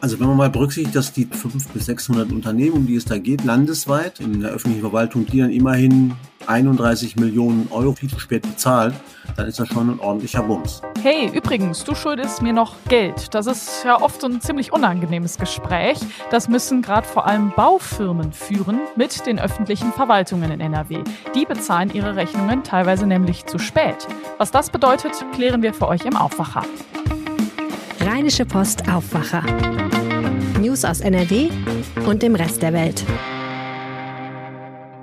Also wenn man mal berücksichtigt, dass die 500 bis 600 Unternehmen, um die es da geht, landesweit in der öffentlichen Verwaltung, die dann immerhin 31 Millionen Euro viel zu spät bezahlt, dann ist das schon ein ordentlicher Bums. Hey, übrigens, du schuldest mir noch Geld. Das ist ja oft so ein ziemlich unangenehmes Gespräch. Das müssen gerade vor allem Baufirmen führen mit den öffentlichen Verwaltungen in NRW. Die bezahlen ihre Rechnungen teilweise nämlich zu spät. Was das bedeutet, klären wir für euch im Aufwacher. Rheinische Post Aufwacher. News aus NRW und dem Rest der Welt.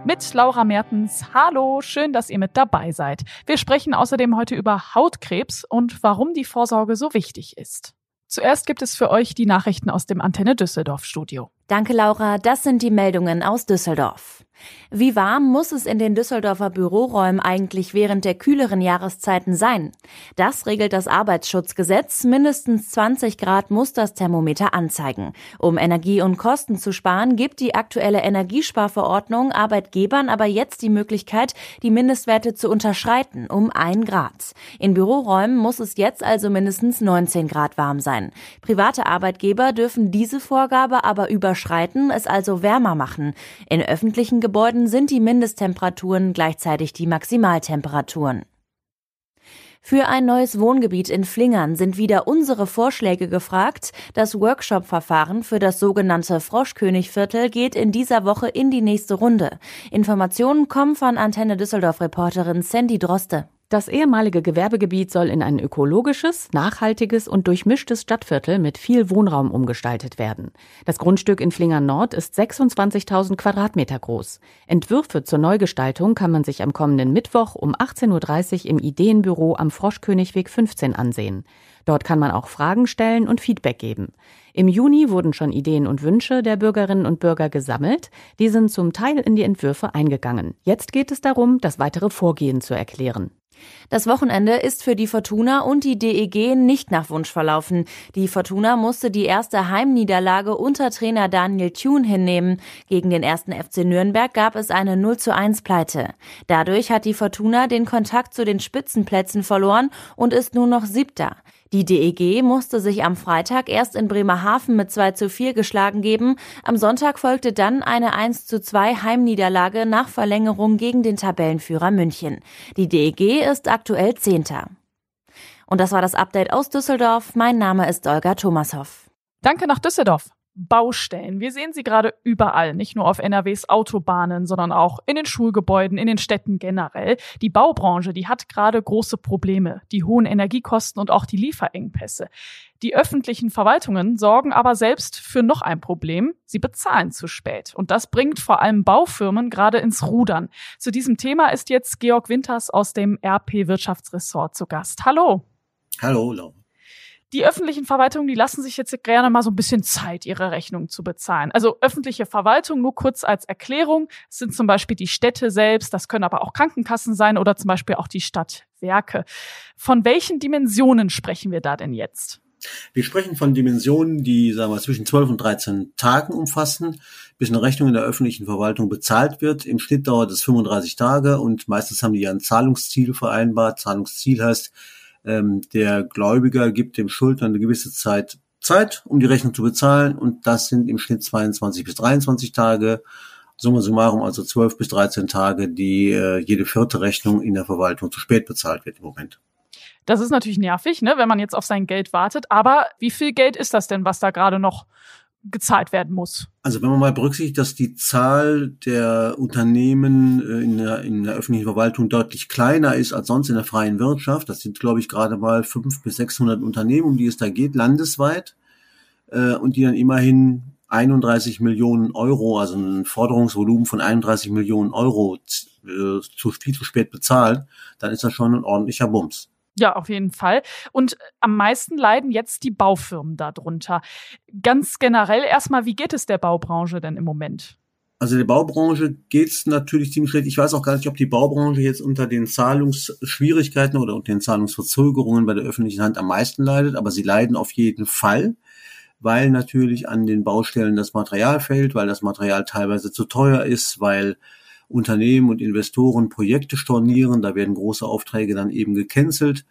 Mit Laura Mertens. Hallo, schön, dass ihr mit dabei seid. Wir sprechen außerdem heute über Hautkrebs und warum die Vorsorge so wichtig ist. Zuerst gibt es für euch die Nachrichten aus dem Antenne Düsseldorf Studio. Danke, Laura. Das sind die Meldungen aus Düsseldorf. Wie warm muss es in den Düsseldorfer Büroräumen eigentlich während der kühleren Jahreszeiten sein? Das regelt das Arbeitsschutzgesetz. Mindestens 20 Grad muss das Thermometer anzeigen. Um Energie und Kosten zu sparen, gibt die aktuelle Energiesparverordnung Arbeitgebern aber jetzt die Möglichkeit, die Mindestwerte zu unterschreiten um ein Grad. In Büroräumen muss es jetzt also mindestens 19 Grad warm sein. Private Arbeitgeber dürfen diese Vorgabe aber überschreiten, es also wärmer machen. In öffentlichen Gebäuden sind die Mindesttemperaturen gleichzeitig die Maximaltemperaturen. Für ein neues Wohngebiet in Flingern sind wieder unsere Vorschläge gefragt. Das Workshop-Verfahren für das sogenannte Froschkönigviertel geht in dieser Woche in die nächste Runde. Informationen kommen von Antenne Düsseldorf-Reporterin Sandy Droste. Das ehemalige Gewerbegebiet soll in ein ökologisches, nachhaltiges und durchmischtes Stadtviertel mit viel Wohnraum umgestaltet werden. Das Grundstück in Flingern Nord ist 26.000 Quadratmeter groß. Entwürfe zur Neugestaltung kann man sich am kommenden Mittwoch um 18.30 Uhr im Ideenbüro am Froschkönigweg 15 ansehen. Dort kann man auch Fragen stellen und Feedback geben. Im Juni wurden schon Ideen und Wünsche der Bürgerinnen und Bürger gesammelt. Die sind zum Teil in die Entwürfe eingegangen. Jetzt geht es darum, das weitere Vorgehen zu erklären. Das Wochenende ist für die Fortuna und die DEG nicht nach Wunsch verlaufen. Die Fortuna musste die erste Heimniederlage unter Trainer Daniel Thune hinnehmen. Gegen den ersten FC Nürnberg gab es eine 0 zu 1 Pleite. Dadurch hat die Fortuna den Kontakt zu den Spitzenplätzen verloren und ist nur noch siebter. Die DEG musste sich am Freitag erst in Bremerhaven mit 2 zu 4 geschlagen geben. Am Sonntag folgte dann eine 1 zu 2 Heimniederlage nach Verlängerung gegen den Tabellenführer München. Die DEG ist aktuell Zehnter. Und das war das Update aus Düsseldorf. Mein Name ist Olga Thomashoff. Danke nach Düsseldorf. Baustellen. Wir sehen sie gerade überall, nicht nur auf NRWs Autobahnen, sondern auch in den Schulgebäuden, in den Städten generell. Die Baubranche, die hat gerade große Probleme, die hohen Energiekosten und auch die Lieferengpässe. Die öffentlichen Verwaltungen sorgen aber selbst für noch ein Problem. Sie bezahlen zu spät. Und das bringt vor allem Baufirmen gerade ins Rudern. Zu diesem Thema ist jetzt Georg Winters aus dem RP Wirtschaftsressort zu Gast. Hallo. Hallo, Laura die öffentlichen Verwaltungen, die lassen sich jetzt gerne mal so ein bisschen Zeit, ihre Rechnungen zu bezahlen. Also öffentliche Verwaltung, nur kurz als Erklärung, sind zum Beispiel die Städte selbst, das können aber auch Krankenkassen sein oder zum Beispiel auch die Stadtwerke. Von welchen Dimensionen sprechen wir da denn jetzt? Wir sprechen von Dimensionen, die sagen wir, zwischen 12 und 13 Tagen umfassen, bis eine Rechnung in der öffentlichen Verwaltung bezahlt wird. Im Schnitt dauert es 35 Tage und meistens haben die ja ein Zahlungsziel vereinbart. Zahlungsziel heißt, ähm, der Gläubiger gibt dem Schuldner eine gewisse Zeit Zeit, um die Rechnung zu bezahlen und das sind im Schnitt 22 bis 23 Tage. Summa summarum also 12 bis 13 Tage, die äh, jede vierte Rechnung in der Verwaltung zu spät bezahlt wird im Moment. Das ist natürlich nervig, ne, wenn man jetzt auf sein Geld wartet. Aber wie viel Geld ist das denn, was da gerade noch gezahlt werden muss. Also wenn man mal berücksichtigt, dass die Zahl der Unternehmen äh, in der, in der öffentlichen Verwaltung deutlich kleiner ist als sonst in der freien Wirtschaft, das sind glaube ich gerade mal fünf bis 600 Unternehmen, um die es da geht, landesweit, äh, und die dann immerhin 31 Millionen Euro, also ein Forderungsvolumen von 31 Millionen Euro äh, zu viel zu spät bezahlt, dann ist das schon ein ordentlicher Bums. Ja, auf jeden Fall. Und äh, am meisten leiden jetzt die Baufirmen darunter. Ganz generell erstmal, wie geht es der Baubranche denn im Moment? Also der Baubranche geht's natürlich ziemlich schlecht. Ich weiß auch gar nicht, ob die Baubranche jetzt unter den Zahlungsschwierigkeiten oder unter den Zahlungsverzögerungen bei der öffentlichen Hand am meisten leidet, aber sie leiden auf jeden Fall, weil natürlich an den Baustellen das Material fällt, weil das Material teilweise zu teuer ist, weil Unternehmen und Investoren Projekte stornieren, da werden große Aufträge dann eben gecancelt.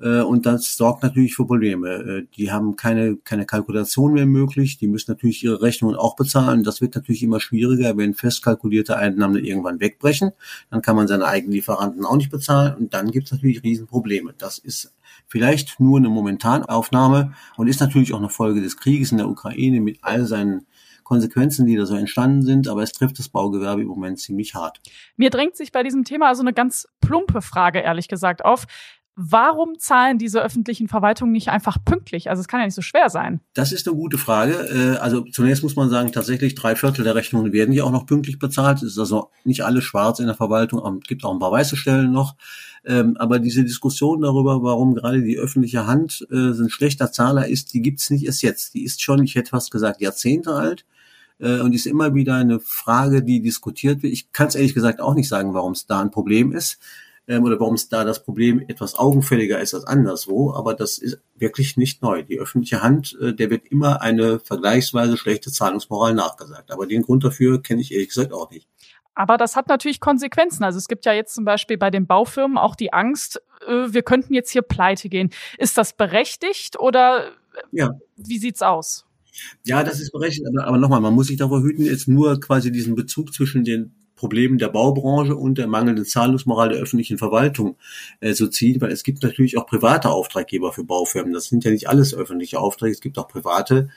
Äh, und das sorgt natürlich für Probleme. Äh, die haben keine, keine Kalkulation mehr möglich. Die müssen natürlich ihre Rechnungen auch bezahlen. Das wird natürlich immer schwieriger, wenn festkalkulierte Einnahmen irgendwann wegbrechen. Dann kann man seine eigenen Lieferanten auch nicht bezahlen. Und dann gibt es natürlich Riesenprobleme. Das ist vielleicht nur eine Momentanaufnahme und ist natürlich auch eine Folge des Krieges in der Ukraine mit all seinen Konsequenzen, die da so entstanden sind, aber es trifft das Baugewerbe im Moment ziemlich hart. Mir drängt sich bei diesem Thema also eine ganz plumpe Frage, ehrlich gesagt, auf. Warum zahlen diese öffentlichen Verwaltungen nicht einfach pünktlich? Also es kann ja nicht so schwer sein. Das ist eine gute Frage. Äh, also zunächst muss man sagen, tatsächlich drei Viertel der Rechnungen werden ja auch noch pünktlich bezahlt. Es ist also nicht alles schwarz in der Verwaltung, es gibt auch ein paar weiße Stellen noch. Ähm, aber diese Diskussion darüber, warum gerade die öffentliche Hand äh, ein schlechter Zahler ist, die gibt's nicht erst jetzt. Die ist schon, ich hätte fast gesagt, Jahrzehnte alt äh, und ist immer wieder eine Frage, die diskutiert wird. Ich kann es ehrlich gesagt auch nicht sagen, warum es da ein Problem ist ähm, oder warum es da das Problem etwas augenfälliger ist als anderswo, aber das ist wirklich nicht neu. Die öffentliche Hand, äh, der wird immer eine vergleichsweise schlechte Zahlungsmoral nachgesagt. Aber den Grund dafür kenne ich ehrlich gesagt auch nicht. Aber das hat natürlich Konsequenzen. Also es gibt ja jetzt zum Beispiel bei den Baufirmen auch die Angst, äh, wir könnten jetzt hier pleite gehen. Ist das berechtigt oder äh, ja. wie sieht's aus? Ja, das ist berechtigt, aber, aber nochmal, man muss sich davor hüten, jetzt nur quasi diesen Bezug zwischen den Problemen der Baubranche und der mangelnden Zahlungsmoral der öffentlichen Verwaltung äh, so zieht, weil es gibt natürlich auch private Auftraggeber für Baufirmen. Das sind ja nicht alles öffentliche Aufträge, es gibt auch private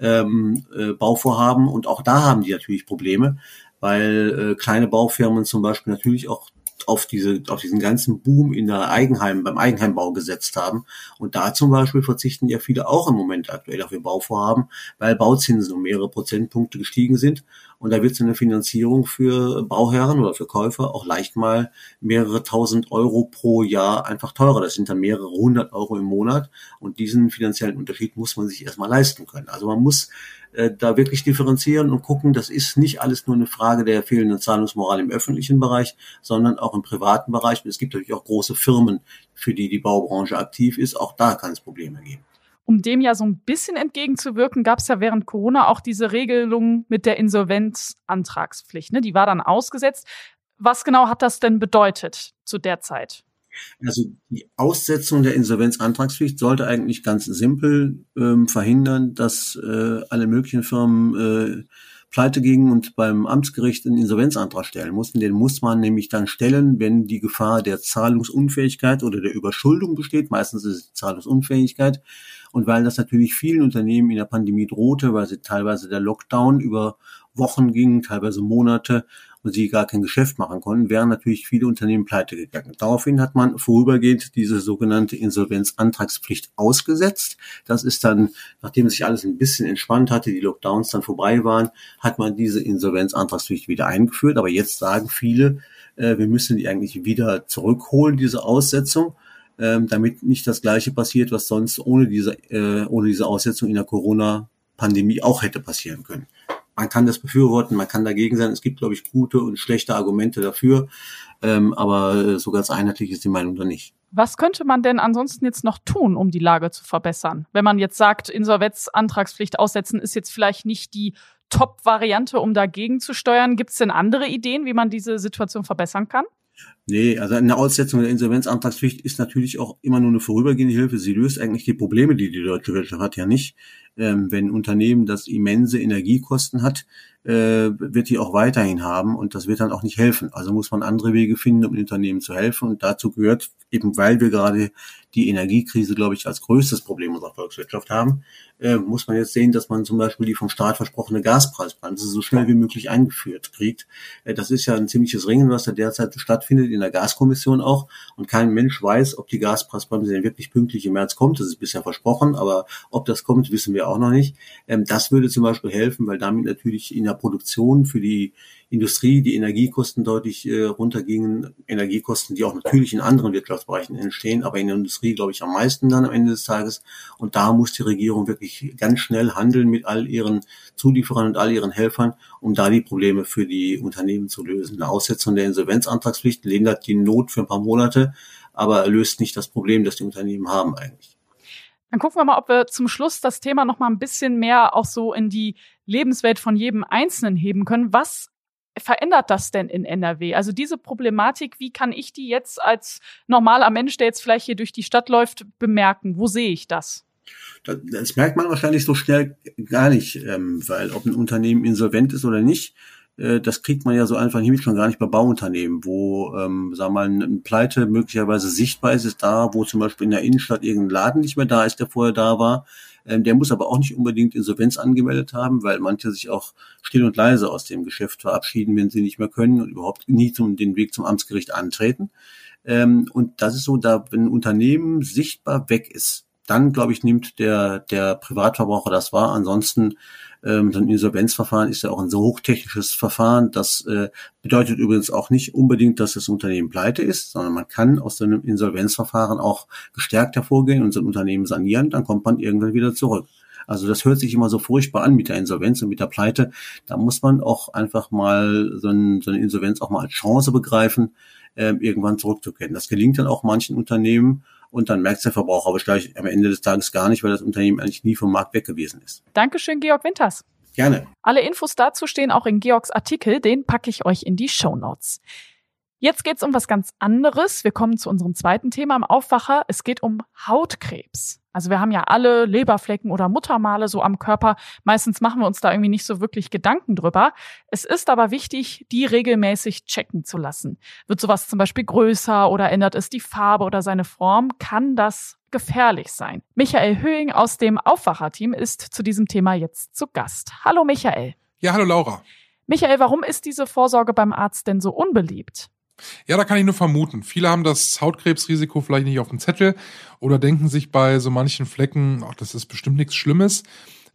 ähm, äh, Bauvorhaben und auch da haben die natürlich Probleme, weil äh, kleine Baufirmen zum Beispiel natürlich auch auf diese, auf diesen ganzen Boom in der Eigenheim, beim Eigenheimbau gesetzt haben. Und da zum Beispiel verzichten ja viele auch im Moment aktuell auf ihr Bauvorhaben, weil Bauzinsen um mehrere Prozentpunkte gestiegen sind. Und da wird so eine Finanzierung für Bauherren oder für Käufer auch leicht mal mehrere tausend Euro pro Jahr einfach teurer. Das sind dann mehrere hundert Euro im Monat. Und diesen finanziellen Unterschied muss man sich erstmal leisten können. Also man muss äh, da wirklich differenzieren und gucken, das ist nicht alles nur eine Frage der fehlenden Zahlungsmoral im öffentlichen Bereich, sondern auch im privaten Bereich. Und es gibt natürlich auch große Firmen, für die die Baubranche aktiv ist. Auch da kann es Probleme geben. Um dem ja so ein bisschen entgegenzuwirken, gab es ja während Corona auch diese Regelung mit der Insolvenzantragspflicht. Ne? Die war dann ausgesetzt. Was genau hat das denn bedeutet zu der Zeit? Also die Aussetzung der Insolvenzantragspflicht sollte eigentlich ganz simpel ähm, verhindern, dass äh, alle möglichen Firmen äh, pleite gingen und beim Amtsgericht einen Insolvenzantrag stellen mussten. Den muss man nämlich dann stellen, wenn die Gefahr der Zahlungsunfähigkeit oder der Überschuldung besteht. Meistens ist es Zahlungsunfähigkeit. Und weil das natürlich vielen Unternehmen in der Pandemie drohte, weil sie teilweise der Lockdown über Wochen ging, teilweise Monate und sie gar kein Geschäft machen konnten, wären natürlich viele Unternehmen pleite gegangen. Daraufhin hat man vorübergehend diese sogenannte Insolvenzantragspflicht ausgesetzt. Das ist dann, nachdem sich alles ein bisschen entspannt hatte, die Lockdowns dann vorbei waren, hat man diese Insolvenzantragspflicht wieder eingeführt. Aber jetzt sagen viele, äh, wir müssen die eigentlich wieder zurückholen, diese Aussetzung ähm, damit nicht das Gleiche passiert, was sonst ohne diese, äh, ohne diese Aussetzung in der Corona-Pandemie auch hätte passieren können man kann das befürworten, man kann dagegen sein. Es gibt, glaube ich, gute und schlechte Argumente dafür. Ähm, aber äh, so ganz einheitlich ist die Meinung da nicht. Was könnte man denn ansonsten jetzt noch tun, um die Lage zu verbessern? Wenn man jetzt sagt, Insolvenzantragspflicht aussetzen ist jetzt vielleicht nicht die Top-Variante, um dagegen zu steuern. Gibt es denn andere Ideen, wie man diese Situation verbessern kann? Nee, also eine Aussetzung der Insolvenzantragspflicht ist natürlich auch immer nur eine vorübergehende Hilfe. Sie löst eigentlich die Probleme, die die deutsche Wirtschaft hat, ja nicht ähm, wenn ein Unternehmen das immense Energiekosten hat, äh, wird die auch weiterhin haben und das wird dann auch nicht helfen. Also muss man andere Wege finden, um den Unternehmen zu helfen. Und dazu gehört, eben weil wir gerade die Energiekrise, glaube ich, als größtes Problem unserer Volkswirtschaft haben, äh, muss man jetzt sehen, dass man zum Beispiel die vom Staat versprochene Gaspreisbremse so schnell wie möglich eingeführt kriegt. Äh, das ist ja ein ziemliches Ringen, was da derzeit stattfindet, in der Gaskommission auch. Und kein Mensch weiß, ob die Gaspreisbremse denn wirklich pünktlich im März kommt. Das ist bisher versprochen, aber ob das kommt, wissen auch noch nicht. Ähm, das würde zum Beispiel helfen, weil damit natürlich in der Produktion für die Industrie die Energiekosten deutlich äh, runtergingen. Energiekosten, die auch natürlich in anderen Wirtschaftsbereichen entstehen, aber in der Industrie, glaube ich, am meisten dann am Ende des Tages. Und da muss die Regierung wirklich ganz schnell handeln mit all ihren Zulieferern und all ihren Helfern, um da die Probleme für die Unternehmen zu lösen. Eine Aussetzung der Insolvenzantragspflicht lindert die Not für ein paar Monate, aber löst nicht das Problem, das die Unternehmen haben eigentlich. Dann gucken wir mal, ob wir zum Schluss das Thema noch mal ein bisschen mehr auch so in die Lebenswelt von jedem Einzelnen heben können. Was verändert das denn in NRW? Also diese Problematik, wie kann ich die jetzt als normaler Mensch, der jetzt vielleicht hier durch die Stadt läuft, bemerken? Wo sehe ich das? Das, das merkt man wahrscheinlich so schnell gar nicht, ähm, weil ob ein Unternehmen insolvent ist oder nicht, das kriegt man ja so einfach nicht mit, schon gar nicht bei Bauunternehmen, wo, ähm, sagen wir mal, eine Pleite möglicherweise sichtbar ist, ist da, wo zum Beispiel in der Innenstadt irgendein Laden nicht mehr da ist, der vorher da war. Ähm, der muss aber auch nicht unbedingt Insolvenz angemeldet haben, weil manche sich auch still und leise aus dem Geschäft verabschieden, wenn sie nicht mehr können und überhaupt nie zum, den Weg zum Amtsgericht antreten. Ähm, und das ist so, da, wenn ein Unternehmen sichtbar weg ist, dann, glaube ich, nimmt der, der Privatverbraucher das wahr. Ansonsten ähm, so ein Insolvenzverfahren ist ja auch ein so hochtechnisches Verfahren. Das äh, bedeutet übrigens auch nicht unbedingt, dass das Unternehmen pleite ist, sondern man kann aus so einem Insolvenzverfahren auch gestärkt hervorgehen und so ein Unternehmen sanieren, dann kommt man irgendwann wieder zurück. Also das hört sich immer so furchtbar an mit der Insolvenz und mit der Pleite. Da muss man auch einfach mal so, ein, so eine Insolvenz auch mal als Chance begreifen, äh, irgendwann zurückzukehren. Das gelingt dann auch manchen Unternehmen und dann merkt der Verbraucher aber gleich am Ende des Tages gar nicht, weil das Unternehmen eigentlich nie vom Markt weg gewesen ist. Dankeschön, Georg Winters. Gerne. Alle Infos dazu stehen auch in Georgs Artikel, den packe ich euch in die Show Notes. Jetzt geht's um was ganz anderes. Wir kommen zu unserem zweiten Thema im Aufwacher. Es geht um Hautkrebs. Also wir haben ja alle Leberflecken oder Muttermale so am Körper. Meistens machen wir uns da irgendwie nicht so wirklich Gedanken drüber. Es ist aber wichtig, die regelmäßig checken zu lassen. Wird sowas zum Beispiel größer oder ändert es die Farbe oder seine Form, kann das gefährlich sein. Michael Höhing aus dem Aufwacherteam ist zu diesem Thema jetzt zu Gast. Hallo Michael. Ja, hallo Laura. Michael, warum ist diese Vorsorge beim Arzt denn so unbeliebt? Ja, da kann ich nur vermuten. Viele haben das Hautkrebsrisiko vielleicht nicht auf dem Zettel oder denken sich bei so manchen Flecken, ach, das ist bestimmt nichts Schlimmes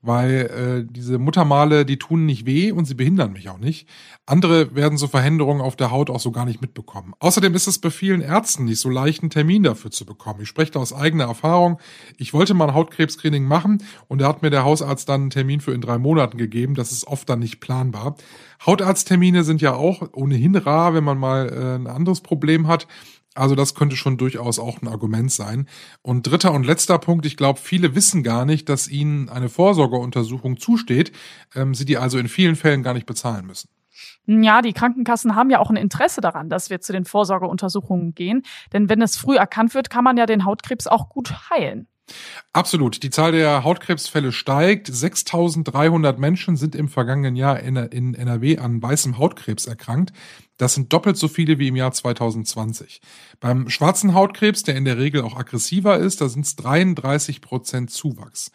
weil äh, diese Muttermale, die tun nicht weh und sie behindern mich auch nicht. Andere werden so Veränderungen auf der Haut auch so gar nicht mitbekommen. Außerdem ist es bei vielen Ärzten nicht so leicht, einen Termin dafür zu bekommen. Ich spreche da aus eigener Erfahrung. Ich wollte mal ein Hautkrebscreening machen und da hat mir der Hausarzt dann einen Termin für in drei Monaten gegeben. Das ist oft dann nicht planbar. Hautarzttermine sind ja auch ohnehin rar, wenn man mal äh, ein anderes Problem hat. Also das könnte schon durchaus auch ein Argument sein. Und dritter und letzter Punkt, ich glaube, viele wissen gar nicht, dass ihnen eine Vorsorgeuntersuchung zusteht, ähm, sie die also in vielen Fällen gar nicht bezahlen müssen. Ja, die Krankenkassen haben ja auch ein Interesse daran, dass wir zu den Vorsorgeuntersuchungen gehen. Denn wenn es früh erkannt wird, kann man ja den Hautkrebs auch gut heilen. Absolut. Die Zahl der Hautkrebsfälle steigt. 6300 Menschen sind im vergangenen Jahr in NRW an weißem Hautkrebs erkrankt. Das sind doppelt so viele wie im Jahr 2020. Beim schwarzen Hautkrebs, der in der Regel auch aggressiver ist, da sind es 33 Prozent Zuwachs.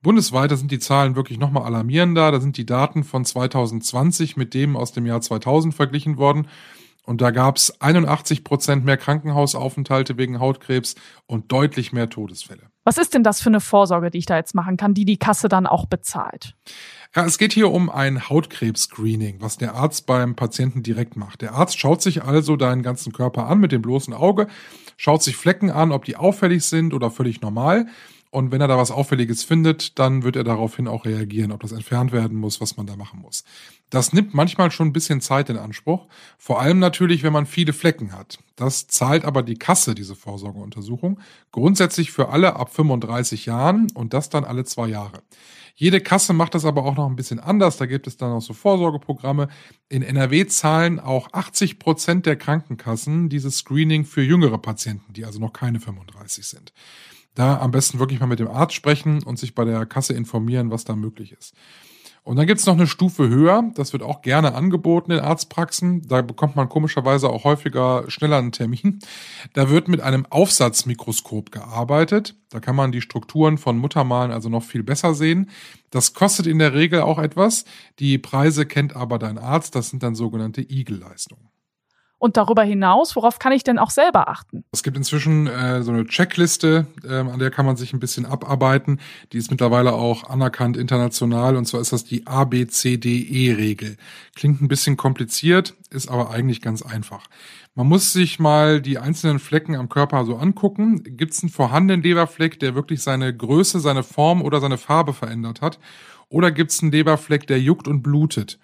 Bundesweit, da sind die Zahlen wirklich nochmal alarmierender. Da sind die Daten von 2020 mit dem aus dem Jahr 2000 verglichen worden. Und da gab es 81 Prozent mehr Krankenhausaufenthalte wegen Hautkrebs und deutlich mehr Todesfälle. Was ist denn das für eine Vorsorge, die ich da jetzt machen kann, die die Kasse dann auch bezahlt? Ja, es geht hier um ein Hautkrebs-Screening, was der Arzt beim Patienten direkt macht. Der Arzt schaut sich also deinen ganzen Körper an mit dem bloßen Auge, schaut sich Flecken an, ob die auffällig sind oder völlig normal und wenn er da was Auffälliges findet, dann wird er daraufhin auch reagieren, ob das entfernt werden muss, was man da machen muss. Das nimmt manchmal schon ein bisschen Zeit in Anspruch. Vor allem natürlich, wenn man viele Flecken hat. Das zahlt aber die Kasse, diese Vorsorgeuntersuchung. Grundsätzlich für alle ab 35 Jahren und das dann alle zwei Jahre. Jede Kasse macht das aber auch noch ein bisschen anders. Da gibt es dann auch so Vorsorgeprogramme. In NRW zahlen auch 80 Prozent der Krankenkassen dieses Screening für jüngere Patienten, die also noch keine 35 sind da am besten wirklich mal mit dem Arzt sprechen und sich bei der Kasse informieren, was da möglich ist. Und dann gibt's noch eine Stufe höher, das wird auch gerne angeboten in Arztpraxen. Da bekommt man komischerweise auch häufiger schneller einen Termin. Da wird mit einem Aufsatzmikroskop gearbeitet. Da kann man die Strukturen von Muttermalen also noch viel besser sehen. Das kostet in der Regel auch etwas. Die Preise kennt aber dein Arzt. Das sind dann sogenannte Igel-Leistungen. Und darüber hinaus, worauf kann ich denn auch selber achten? Es gibt inzwischen äh, so eine Checkliste, äh, an der kann man sich ein bisschen abarbeiten. Die ist mittlerweile auch anerkannt international und zwar ist das die ABCDE-Regel. Klingt ein bisschen kompliziert, ist aber eigentlich ganz einfach. Man muss sich mal die einzelnen Flecken am Körper so angucken. Gibt es einen vorhandenen Leberfleck, der wirklich seine Größe, seine Form oder seine Farbe verändert hat? Oder gibt es einen Leberfleck, der juckt und blutet?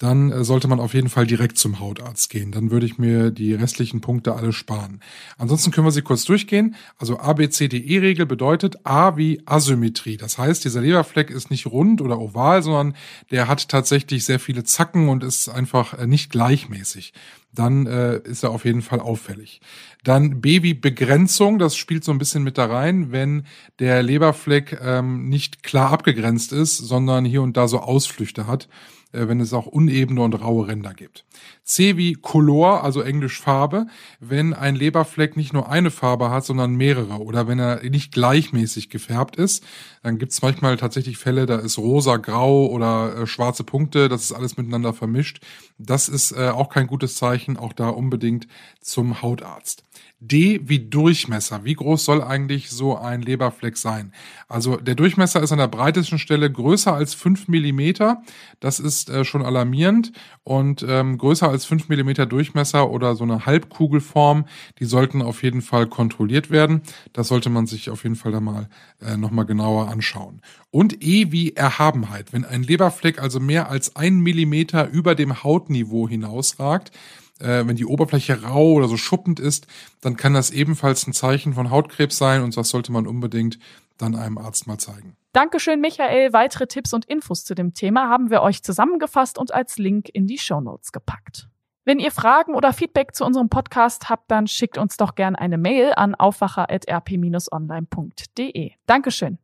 Dann äh, sollte man auf jeden Fall direkt zum Hautarzt gehen. Dann würde ich mir die restlichen Punkte alle sparen. Ansonsten können wir sie kurz durchgehen. Also ABCDE-Regel bedeutet A wie Asymmetrie. Das heißt, dieser Leberfleck ist nicht rund oder oval, sondern der hat tatsächlich sehr viele Zacken und ist einfach äh, nicht gleichmäßig dann äh, ist er auf jeden Fall auffällig. Dann B wie Begrenzung, das spielt so ein bisschen mit da rein, wenn der Leberfleck ähm, nicht klar abgegrenzt ist, sondern hier und da so Ausflüchte hat. Äh, wenn es auch unebene und raue Ränder gibt. C wie Color, also Englisch Farbe, wenn ein Leberfleck nicht nur eine Farbe hat, sondern mehrere oder wenn er nicht gleichmäßig gefärbt ist, dann gibt es manchmal tatsächlich Fälle, da ist rosa, grau oder äh, schwarze Punkte, das ist alles miteinander vermischt. Das ist äh, auch kein gutes Zeichen, auch da unbedingt zum Hautarzt. D wie Durchmesser. Wie groß soll eigentlich so ein Leberfleck sein? Also der Durchmesser ist an der breitesten Stelle größer als fünf Millimeter. Das ist äh, schon alarmierend. Und ähm, größer als fünf Millimeter Durchmesser oder so eine Halbkugelform, die sollten auf jeden Fall kontrolliert werden. Das sollte man sich auf jeden Fall da mal äh, nochmal genauer anschauen. Und E wie Erhabenheit. Wenn ein Leberfleck also mehr als ein Millimeter über dem Hautniveau hinausragt, äh, wenn die Oberfläche rau oder so schuppend ist, dann kann das ebenfalls ein Zeichen von Hautkrebs sein und das sollte man unbedingt dann einem Arzt mal zeigen. Dankeschön, Michael. Weitere Tipps und Infos zu dem Thema haben wir euch zusammengefasst und als Link in die Show Notes gepackt. Wenn ihr Fragen oder Feedback zu unserem Podcast habt, dann schickt uns doch gern eine Mail an aufwacher.rp-online.de. Dankeschön.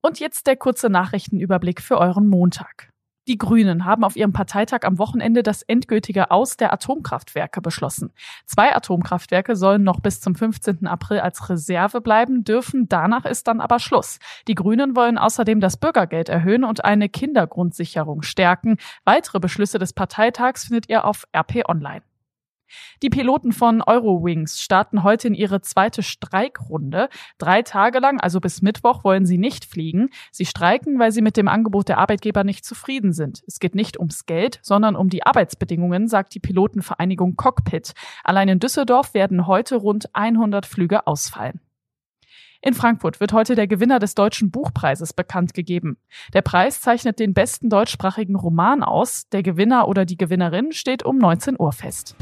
Und jetzt der kurze Nachrichtenüberblick für euren Montag. Die Grünen haben auf ihrem Parteitag am Wochenende das endgültige Aus der Atomkraftwerke beschlossen. Zwei Atomkraftwerke sollen noch bis zum 15. April als Reserve bleiben dürfen. Danach ist dann aber Schluss. Die Grünen wollen außerdem das Bürgergeld erhöhen und eine Kindergrundsicherung stärken. Weitere Beschlüsse des Parteitags findet ihr auf RP Online. Die Piloten von Eurowings starten heute in ihre zweite Streikrunde. Drei Tage lang, also bis Mittwoch, wollen sie nicht fliegen. Sie streiken, weil sie mit dem Angebot der Arbeitgeber nicht zufrieden sind. Es geht nicht ums Geld, sondern um die Arbeitsbedingungen, sagt die Pilotenvereinigung Cockpit. Allein in Düsseldorf werden heute rund 100 Flüge ausfallen. In Frankfurt wird heute der Gewinner des Deutschen Buchpreises bekannt gegeben. Der Preis zeichnet den besten deutschsprachigen Roman aus. Der Gewinner oder die Gewinnerin steht um 19 Uhr fest.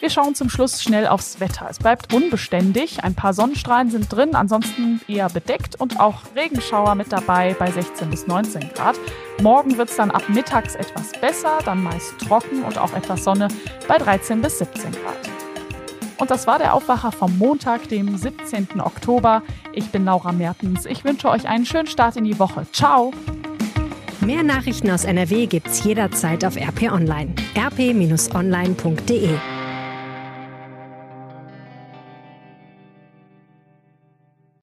Wir schauen zum Schluss schnell aufs Wetter. Es bleibt unbeständig. Ein paar Sonnenstrahlen sind drin, ansonsten eher bedeckt und auch Regenschauer mit dabei bei 16 bis 19 Grad. Morgen wird es dann ab mittags etwas besser, dann meist trocken und auch etwas Sonne bei 13 bis 17 Grad. Und das war der Aufwacher vom Montag, dem 17. Oktober. Ich bin Laura Mertens. Ich wünsche euch einen schönen Start in die Woche. Ciao! Mehr Nachrichten aus NRW gibt's jederzeit auf RP Online. rp-online.de